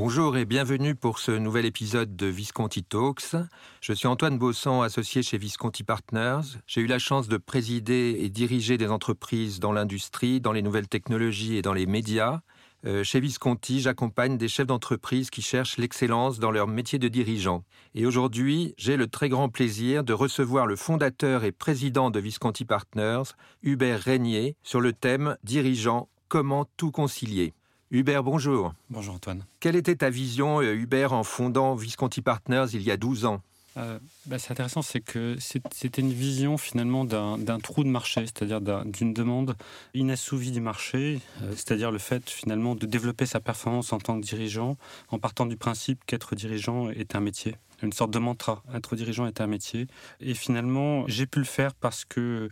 Bonjour et bienvenue pour ce nouvel épisode de Visconti Talks. Je suis Antoine Bossan, associé chez Visconti Partners. J'ai eu la chance de présider et diriger des entreprises dans l'industrie, dans les nouvelles technologies et dans les médias. Euh, chez Visconti, j'accompagne des chefs d'entreprise qui cherchent l'excellence dans leur métier de dirigeant. Et aujourd'hui, j'ai le très grand plaisir de recevoir le fondateur et président de Visconti Partners, Hubert Régnier, sur le thème Dirigeant, comment tout concilier. Hubert, bonjour. Bonjour Antoine. Quelle était ta vision, euh, Hubert, en fondant Visconti Partners il y a 12 ans? Euh, bah, c'est intéressant, c'est que c'était une vision finalement d'un trou de marché, c'est-à-dire d'une demande inassouvie du marché, euh, c'est-à-dire le fait finalement de développer sa performance en tant que dirigeant en partant du principe qu'être dirigeant est un métier une sorte de mantra. Être dirigeant est un métier. Et finalement, j'ai pu le faire parce que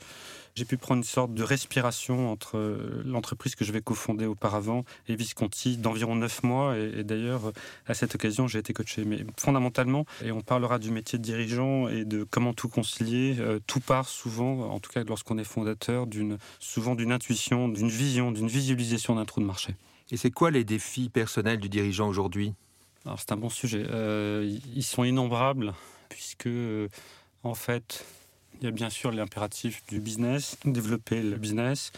j'ai pu prendre une sorte de respiration entre l'entreprise que je vais cofonder auparavant et Visconti d'environ neuf mois. Et, d'ailleurs, à cette occasion, j'ai été coaché. Mais fondamentalement, et on parlera du métier de dirigeant et de comment tout concilier, euh, tout part souvent, en tout cas lorsqu'on est fondateur, souvent d'une intuition, d'une vision, d'une visualisation d'un trou de marché. Et c'est quoi les défis personnels du dirigeant aujourd'hui? Alors c'est un bon sujet. Euh, ils sont innombrables puisque en fait il y a bien sûr l'impératif du business, développer le business.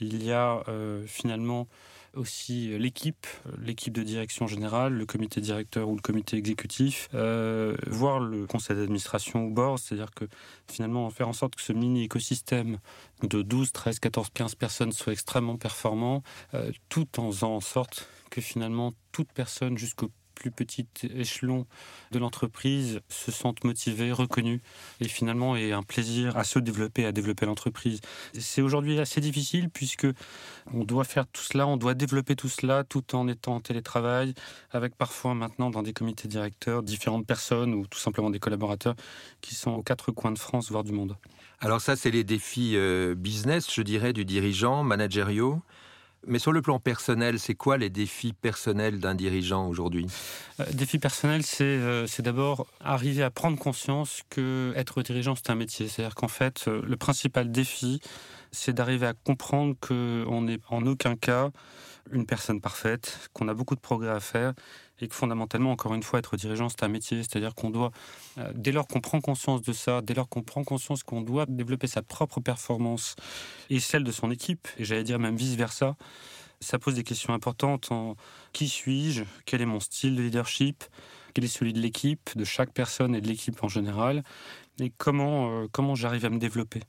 Il y a euh, finalement aussi l'équipe, l'équipe de direction générale, le comité directeur ou le comité exécutif, euh, voire le conseil d'administration ou board, c'est-à-dire que finalement faire en sorte que ce mini écosystème de 12, 13, 14, 15 personnes soit extrêmement performant, tout en faisant en sorte que finalement toute personne jusqu'au plus petit échelon de l'entreprise se sentent motivés, reconnus et finalement aient un plaisir à se développer, à développer l'entreprise. C'est aujourd'hui assez difficile puisque on doit faire tout cela, on doit développer tout cela tout en étant en télétravail avec parfois maintenant dans des comités directeurs différentes personnes ou tout simplement des collaborateurs qui sont aux quatre coins de France voire du monde. Alors ça c'est les défis euh, business, je dirais, du dirigeant, managériaux. Mais sur le plan personnel, c'est quoi les défis personnels d'un dirigeant aujourd'hui? Euh, Défi personnel, c'est euh, c'est d'abord arriver à prendre conscience que être dirigeant, c'est un métier. C'est-à-dire qu'en fait, euh, le principal défi, c'est d'arriver à comprendre qu'on n'est en aucun cas une personne parfaite, qu'on a beaucoup de progrès à faire et que fondamentalement, encore une fois, être dirigeant, c'est un métier. C'est-à-dire qu'on doit, euh, dès lors qu'on prend conscience de ça, dès lors qu'on prend conscience qu'on doit développer sa propre performance et celle de son équipe, et j'allais dire même vice-versa, ça pose des questions importantes en qui suis-je, quel est mon style de leadership, quel est celui de l'équipe, de chaque personne et de l'équipe en général, et comment, euh, comment j'arrive à me développer.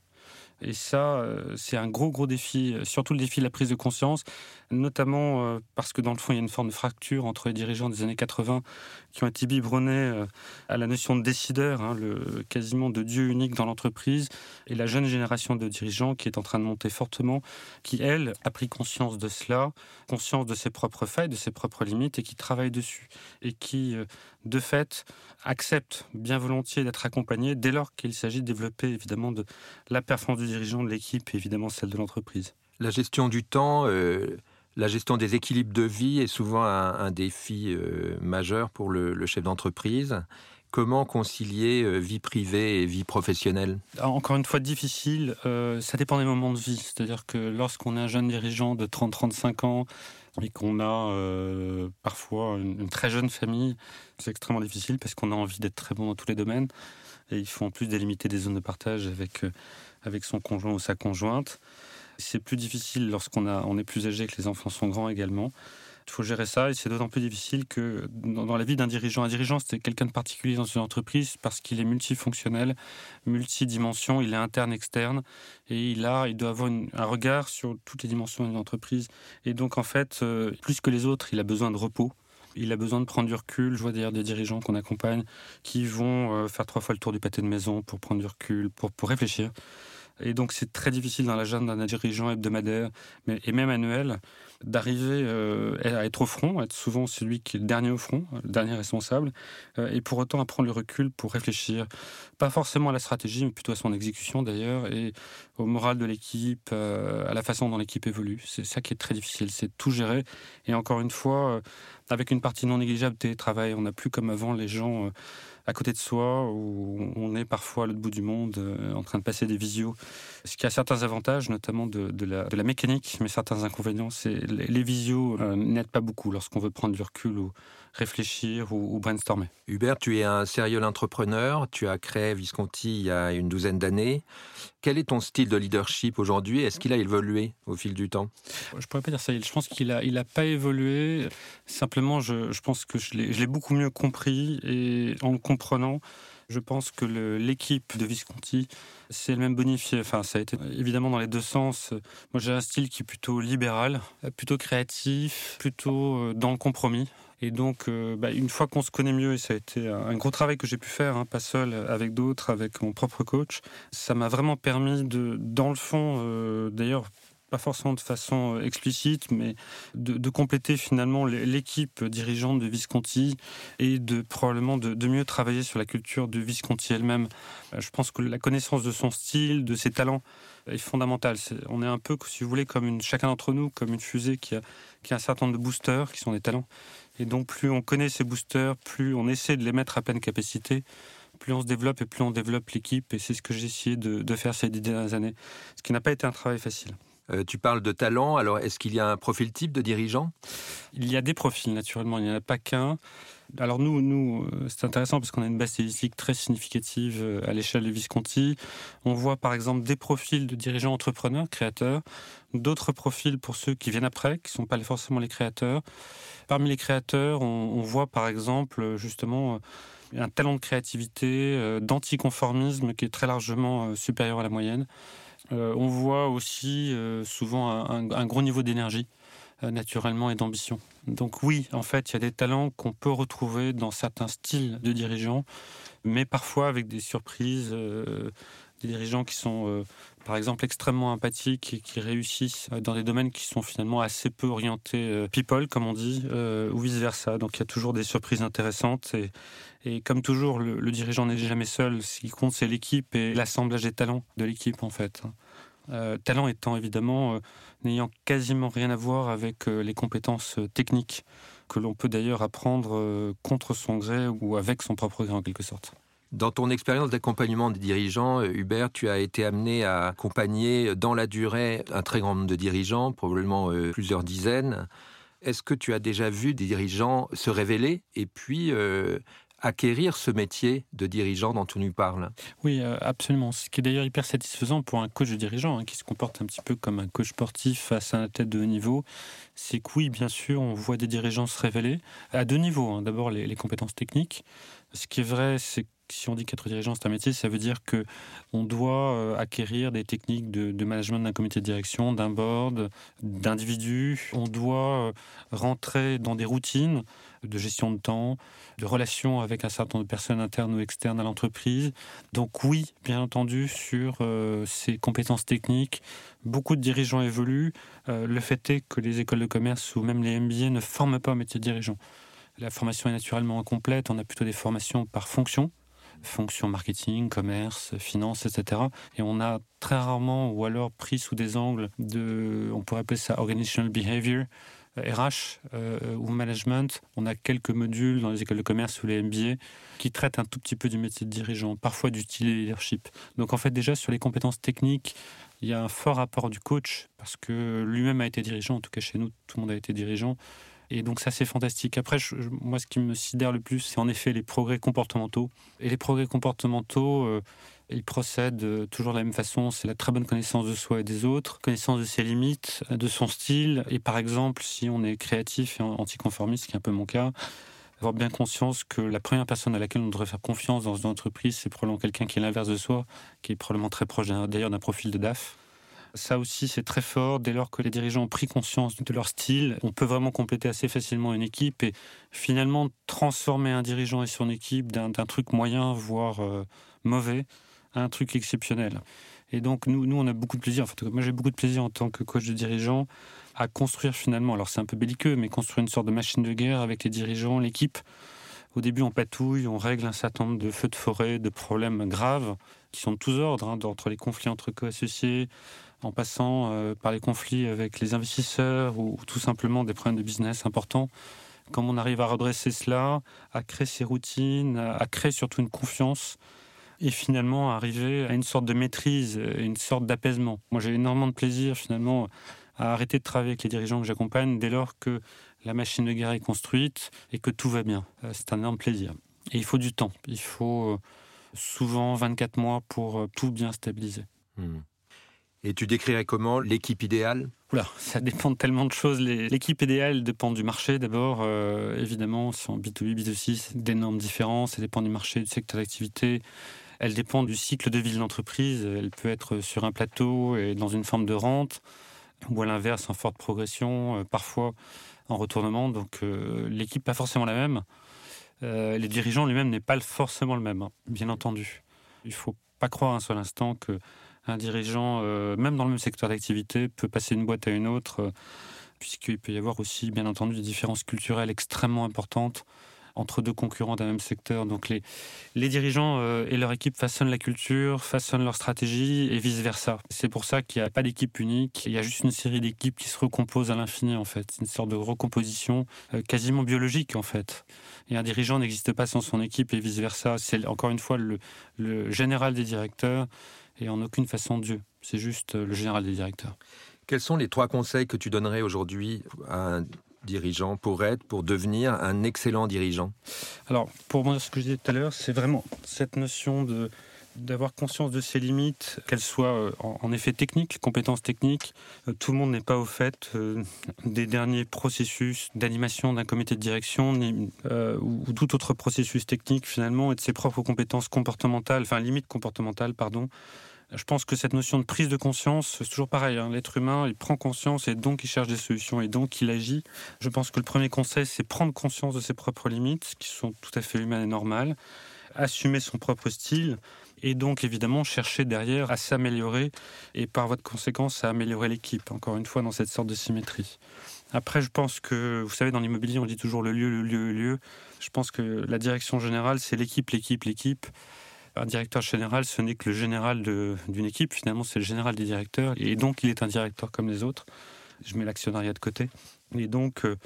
Et ça, euh, c'est un gros, gros défi, euh, surtout le défi de la prise de conscience, notamment euh, parce que dans le fond, il y a une forme de fracture entre les dirigeants des années 80 qui ont été biberonnés à la notion de décideur, hein, le, quasiment de Dieu unique dans l'entreprise, et la jeune génération de dirigeants qui est en train de monter fortement, qui, elle, a pris conscience de cela, conscience de ses propres failles, de ses propres limites, et qui travaille dessus, et qui, de fait, accepte bien volontiers d'être accompagné dès lors qu'il s'agit de développer, évidemment, de la performance du dirigeant, de l'équipe et évidemment celle de l'entreprise. La gestion du temps, euh, la gestion des équilibres de vie est souvent un, défi euh, majeur pour le, chef d'entreprise. Comment concilier euh, vie privée et vie professionnelle? Encore une fois, difficile. ça dépend des moments de vie. C'est-à-dire que lorsqu'on est un jeune dirigeant de 30-35 ans et qu'on a parfois une, une, très jeune famille, c'est extrêmement difficile parce qu'on a envie d'être très bon dans tous les domaines. Et il faut en plus délimiter des zones de partage avec avec son conjoint ou sa conjointe. C'est plus difficile lorsqu'on on est plus âgé, que les enfants sont grands également. Il faut gérer ça et c'est d'autant plus difficile que dans, la vie d'un dirigeant, un dirigeant c'est quelqu'un de particulier dans une entreprise parce qu'il est multifonctionnel, multidimension, il est interne, externe et il a, il doit avoir un regard sur toutes les dimensions d'une entreprise. Et donc en fait, euh, plus que les autres, il a besoin de repos. Il a besoin de prendre du recul. Je vois d'ailleurs des dirigeants qu'on accompagne qui vont euh, faire trois fois le tour du pâté de maison pour prendre du recul, pour, pour réfléchir. Et donc c'est très difficile dans l'agenda d'un dirigeant hebdomadaire mais, et même annuel d'arriver euh, à être au front, être souvent celui qui est le dernier au front, le dernier responsable, euh, et pour autant à prendre le recul pour réfléchir, pas forcément à la stratégie, mais plutôt à son exécution d'ailleurs, et au moral de l'équipe, euh, à la façon dont l'équipe évolue. C'est ça qui est très difficile, c'est tout gérer. Et encore une fois, avec une partie non négligeable de télétravail, on n'a plus comme avant les gens à côté de soi, où on est parfois à l'autre bout du monde euh, en train de passer des visios. Ce qui a certains avantages, notamment de, la, mécanique, mais certains inconvénients, c'est les, les visios euh, n'aident pas beaucoup lorsqu'on veut prendre du recul réfléchir ou, brainstormer. Hubert, tu es un sérieux entrepreneur, tu as créé Visconti il y a une douzaine d'années. Quel est ton style de leadership aujourd'hui? Est-ce qu'il a évolué au fil du temps? Je pourrais pas dire ça. Je pense qu'il a, il a pas évolué. Simplement, je, je pense que je l'ai beaucoup mieux compris et en le comprenant, je pense que l'équipe de Visconti s'est elle-même bonifiée. Enfin, ça a été évidemment dans les deux sens. Moi, j'ai un style qui est plutôt libéral, plutôt créatif, plutôt euh, dans le compromis. Et donc, euh, bah, une fois qu'on se connaît mieux, et ça a été un gros travail que j'ai pu faire, hein, pas seul, avec d'autres, avec mon propre coach, ça m'a vraiment permis de, dans le fond, euh, d'ailleurs, pas forcément de façon euh, explicite, mais de, compléter finalement l'équipe dirigeante de Visconti et de probablement de, mieux travailler sur la culture de Visconti elle-même. Je pense que la connaissance de son style, de ses talents, est fondamentale. on est un peu, si vous voulez, comme chacun d'entre nous, comme une fusée qui a, qui a un certain nombre de boosters, qui sont des talents. Et donc, plus on connaît ces boosters, plus on essaie de les mettre à pleine capacité, plus on se développe et plus on développe l'équipe. Et c'est ce que j'ai essayé de, faire ces dix dernières années, ce qui n'a pas été un travail facile. Euh, tu parles de talent, alors est-ce qu'il y a un profil type de dirigeant? Il y a des profils, naturellement, il n'y en a pas qu'un. Alors nous, euh, c'est intéressant parce qu'on a une base statistique très significative euh, à l'échelle de Visconti. On voit par exemple des profils de dirigeants entrepreneurs, créateurs, d'autres profils pour ceux qui viennent après, qui ne sont pas forcément les créateurs. Parmi les créateurs, on, voit par exemple justement un talent de créativité, d'anticonformisme qui est très largement supérieur à la moyenne. On voit aussi souvent un gros niveau d'énergie. Euh, naturellement et d'ambition. Donc oui, en fait, il y a des talents qu'on peut retrouver dans certains styles de dirigeants, mais parfois avec des surprises, euh, des dirigeants qui sont, euh, par exemple, extrêmement empathiques et qui réussissent dans des domaines qui sont finalement assez peu orientés people, comme on dit, ou vice-versa. Donc il y a toujours des surprises intéressantes et, comme toujours, le, dirigeant n'est jamais seul. Ce qui compte, c'est l'équipe et l'assemblage des talents de l'équipe, en fait. Euh, talent étant évidemment euh, n'ayant quasiment rien à voir avec euh, les compétences techniques que l'on peut d'ailleurs apprendre contre son gré ou avec son propre gré en quelque sorte. Dans ton expérience d'accompagnement des dirigeants, Hubert, tu as été amené à accompagner dans la durée un très grand nombre de dirigeants, probablement plusieurs dizaines. Est-ce que tu as déjà vu des dirigeants se révéler et puis acquérir ce métier de dirigeant dont tu nous parles. Oui, euh, absolument. Ce qui est d'ailleurs hyper satisfaisant pour un coach de dirigeant hein, qui se comporte un petit peu comme un coach sportif face à un tête de haut niveau, c'est que oui, bien sûr, on voit des dirigeants se révéler à deux niveaux. Hein. D'abord, les, les, compétences techniques. Ce qui est vrai, c'est si on dit qu'être dirigeant c'est un métier, ça veut dire que on doit euh, acquérir des techniques de, management d'un comité de direction, d'un board, d'individus. On doit euh, rentrer dans des routines de gestion de temps, de relations avec un certain nombre de personnes internes ou externes à l'entreprise. Donc oui, bien entendu, sur euh, ces compétences techniques, beaucoup de dirigeants évoluent. le fait est que les écoles de commerce ou même les MBA ne forment pas au métier de dirigeant. La formation est naturellement incomplète, on a plutôt des formations par fonction fonction marketing, commerce, finance, etc. Et on a très rarement, ou alors pris sous des angles de, on pourrait appeler ça organizational behavior, RH euh, euh, ou management. On a quelques modules dans les écoles de commerce ou les MBA qui traitent un tout petit peu du métier de dirigeant, parfois du style leadership. Donc en fait déjà sur les compétences techniques, il y a un fort apport du coach parce que lui-même a été dirigeant, en tout cas chez nous, tout le monde a été dirigeant. Et donc ça c'est fantastique. Après, moi ce qui me sidère le plus, c'est en effet les progrès comportementaux. Et les progrès comportementaux, euh, ils procèdent euh, toujours de la même façon. C'est la très bonne connaissance de soi et des autres, connaissance de ses limites, de son style. Et par exemple, si on est créatif et anticonformiste, qui est un peu mon cas, avoir bien conscience que la première personne à laquelle on devrait faire confiance dans une entreprise, c'est probablement quelqu'un qui est l'inverse de soi, qui est probablement très proche d'ailleurs d'un profil de DAF. Ça aussi, c'est très fort. Dès lors que les dirigeants ont pris conscience de leur style, on peut vraiment compléter assez facilement une équipe et finalement transformer un dirigeant et son équipe d'un truc moyen, voire euh, mauvais, un truc exceptionnel. Et donc, nous, nous on a beaucoup de plaisir. En fait, moi, j'ai beaucoup de plaisir en tant que coach de dirigeant à construire finalement, alors c'est un peu belliqueux, mais construire une sorte de machine de guerre avec les dirigeants, l'équipe. Au début, on patouille, on règle un certain nombre de feux de forêt, de problèmes graves qui sont de tous ordres, hein, entre les conflits entre co-associés, en passant euh, par les conflits avec les investisseurs ou, tout simplement des problèmes de business importants. Comment on arrive à redresser cela, à créer ces routines, à créer surtout une confiance et finalement arriver à une sorte de maîtrise, une sorte d'apaisement. Moi, j'ai énormément de plaisir finalement à arrêter de travailler avec les dirigeants que j'accompagne dès lors que la machine de guerre est construite et que tout va bien. Euh, c'est un énorme plaisir. Et il faut du temps. Il faut euh, souvent 24 mois pour tout bien stabiliser. Hmm. Et tu décrirais comment l'équipe idéale? Oula, ça dépend de tellement de choses. L'équipe idéale dépend du marché d'abord. évidemment, si on B2B, B2C, c'est d'énormes différences. Ça dépend du marché, du secteur d'activité. Elle dépend du cycle de vie de l'entreprise. Elle peut être sur un plateau et dans une forme de rente ou à l'inverse en forte progression, euh, parfois en retournement. Donc euh, l'équipe pas forcément la même. Euh, les dirigeants lui-même n'est pas forcément le même, hein, bien entendu. Il faut pas croire un seul instant que un dirigeant, même dans le même secteur d'activité, peut passer d'une boîte à une autre, puisqu'il peut y avoir aussi, bien entendu, des différences culturelles extrêmement importantes entre deux concurrents d'un même secteur. Donc les, les dirigeants euh, et leur équipe façonnent la culture, façonnent leur stratégie et vice-versa. C'est pour ça qu'il n'y a pas d'équipe unique, il y a juste une série d'équipes qui se recomposent à l'infini en fait. Une sorte de recomposition euh, quasiment biologique en fait. Et un dirigeant n'existe pas sans son équipe et vice-versa. C'est encore une fois le, le général des directeurs et en aucune façon Dieu. C'est juste euh, le général des directeurs. Quels sont les trois conseils que tu donnerais aujourd'hui à un dirigeant pour être, pour devenir un excellent dirigeant? Alors, pour moi, ce que je disais tout à l'heure, c'est vraiment cette notion de d'avoir conscience de ses limites, qu'elles soient euh, en, effet techniques, compétences techniques. Euh, tout le monde n'est pas au fait euh, des derniers processus d'animation d'un comité de direction ou, tout autre processus technique finalement et de ses propres compétences comportementales, enfin limites comportementales, pardon. Je pense que cette notion de prise de conscience, c'est toujours pareil. Hein. L'être humain, il prend conscience et donc il cherche des solutions et donc il agit. Je pense que le premier conseil, c'est prendre conscience de ses propres limites, qui sont tout à fait humaines et normales, assumer son propre style et donc évidemment chercher derrière à s'améliorer et par voie de conséquence à améliorer l'équipe, encore une fois dans cette sorte de symétrie. Après, je pense que, vous savez, dans l'immobilier, on dit toujours le lieu, le lieu, le lieu. Je pense que la direction générale, c'est l'équipe, l'équipe, l'équipe un directeur général, ce n'est que le général d'une équipe. Finalement, c'est le général des directeurs. Et donc, il est un directeur comme les autres. Je mets l'actionnariat de côté. Et donc, euh,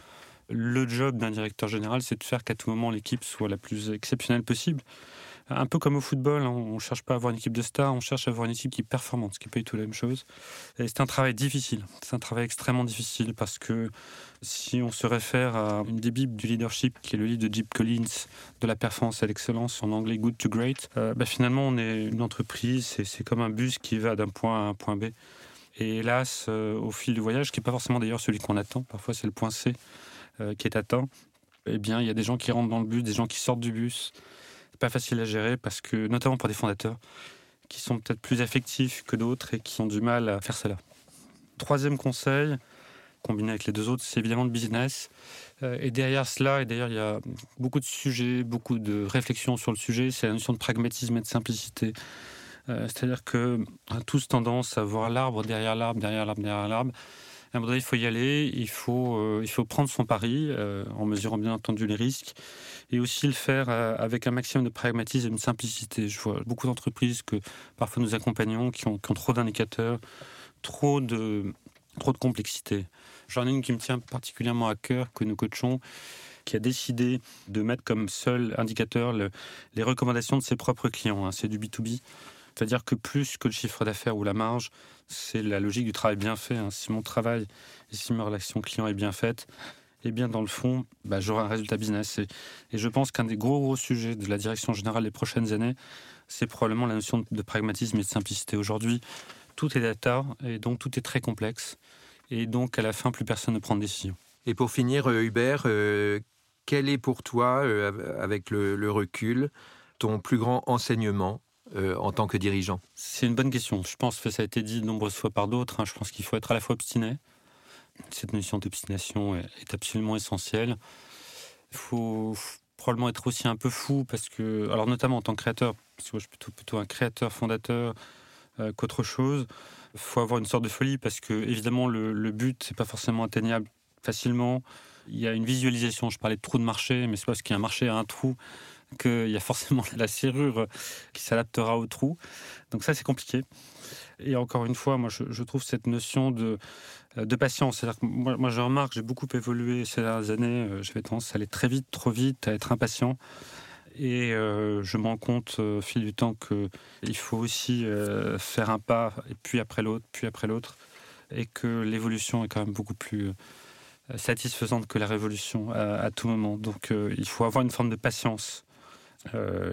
le job d'un directeur général, c'est de faire qu'à tout moment, l'équipe soit la plus exceptionnelle possible. Un peu comme au football, hein, on ne cherche pas à avoir une équipe de stars, on cherche à avoir une équipe qui est performante, ce qui n'est pas du tout la même chose. Et c'est un travail difficile, c'est un travail extrêmement difficile parce que si on se réfère à une des bibles du leadership, qui est le livre de Jim Collins, de la performance à l'excellence, en anglais Good to Great, euh, bah finalement on est une entreprise, c'est comme un bus qui va d'un point à un point B. Et hélas, euh, au fil du voyage, qui n'est pas forcément d'ailleurs celui qu'on attend, parfois c'est le point C euh, qui est atteint, eh bien il y a des gens qui rentrent dans le bus, des gens qui sortent du bus, pas facile à gérer parce que, notamment pour des fondateurs, qui sont peut-être plus affectifs que d'autres et qui ont du mal à faire cela. Troisième conseil, combiné avec les deux autres, c'est évidemment le business. Euh, et derrière cela, et d'ailleurs il y a beaucoup de sujets, beaucoup de réflexions sur le sujet, c'est la notion de pragmatisme et de simplicité. Euh, c'est-à-dire que a tous tendance à voir l'arbre derrière l'arbre, derrière l'arbre, derrière l'arbre. Un moment donné, il faut y aller, il faut, euh, il faut prendre son pari en mesurant bien entendu les risques et aussi le faire euh, avec un maximum de pragmatisme et de simplicité. Je vois beaucoup d'entreprises que parfois nous accompagnons qui ont, trop d'indicateurs, trop de, trop de complexité. J'en ai une qui me tient particulièrement à cœur, que nous coachons, qui a décidé de mettre comme seul indicateur les recommandations de ses propres clients. Hein. C'est du B2B. C'est-à-dire que plus que le chiffre d'affaires ou la marge, c'est la logique du travail bien fait. Hein. Si mon travail et si ma relation client est bien faite, eh bien, dans le fond, bah, j'aurai un résultat business. Et, je pense qu'un des gros, gros sujets de la direction générale des prochaines années, c'est probablement la notion de pragmatisme et de simplicité. Aujourd'hui, tout est data et donc tout est très complexe. Et donc, à la fin, plus personne ne prend de décision. Et pour finir, euh, Hubert, euh, quel est pour toi, euh, avec le, recul, ton plus grand enseignement? En tant que dirigeant? C'est une bonne question. Je pense que ça a été dit de nombreuses fois par d'autres. Hein. Je pense qu'il faut être à la fois obstiné, cette notion d'obstination est absolument essentielle. Il faut probablement être aussi un peu fou parce que, alors notamment en tant que créateur, parce que je suis plutôt, un créateur, fondateur qu'autre chose. Il faut avoir une sorte de folie parce que évidemment le, but c'est pas forcément atteignable facilement. Il y a une visualisation, je parlais de trou de marché, mais c'est parce qu'il y a un marché à un trou qu'il y a forcément la serrure qui s'adaptera au trou. Donc ça, c'est compliqué. Et encore une fois, moi, je, trouve cette notion de, de patience. C'est-à-dire que moi, je remarque, j'ai beaucoup évolué ces dernières années. Euh, j'avais tendance à aller très vite, trop vite, à être impatient. Et euh, je me rends compte euh, au fil du temps qu'il faut aussi faire un pas, et puis après l'autre, puis après l'autre, et que l'évolution est quand même beaucoup plus satisfaisante que la révolution à, tout moment. Donc il faut avoir une forme de patience.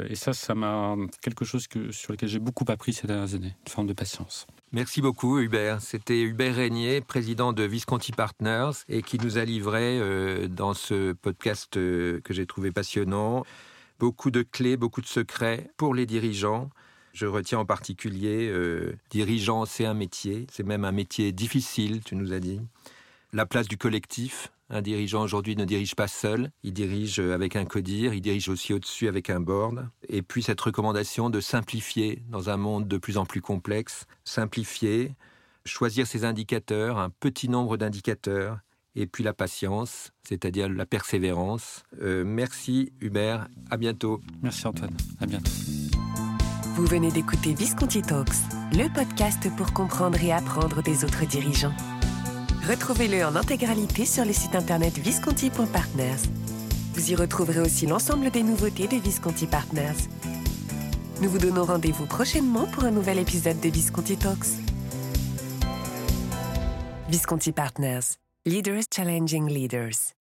Et ça, ça m'a quelque chose que, sur lequel j'ai beaucoup appris ces dernières années, une forme de patience. Merci beaucoup Hubert. C'était Hubert Régnier, président de Visconti Partners, et qui nous a livré dans ce podcast que j'ai trouvé passionnant beaucoup de clés, beaucoup de secrets pour les dirigeants. Je retiens en particulier, euh, dirigeant, c'est un métier, c'est même un métier difficile, tu nous as dit. La place du collectif. Un dirigeant aujourd'hui ne dirige pas seul, il dirige avec un codir, il dirige aussi au-dessus avec un board. Et puis cette recommandation de simplifier dans un monde de plus en plus complexe, simplifier, choisir ses indicateurs, un petit nombre d'indicateurs, et puis la patience, c'est-à-dire la persévérance. Euh, merci Hubert, à bientôt. Merci Antoine, à bientôt. Vous venez d'écouter Visconti Talks, le podcast pour comprendre et apprendre des autres dirigeants. Retrouvez-le en intégralité sur le site internet visconti.partners. Vous y retrouverez aussi l'ensemble des nouveautés de Visconti Partners. Nous vous donnons rendez-vous prochainement pour un nouvel épisode de Visconti Talks. Visconti Partners Leaders Challenging Leaders.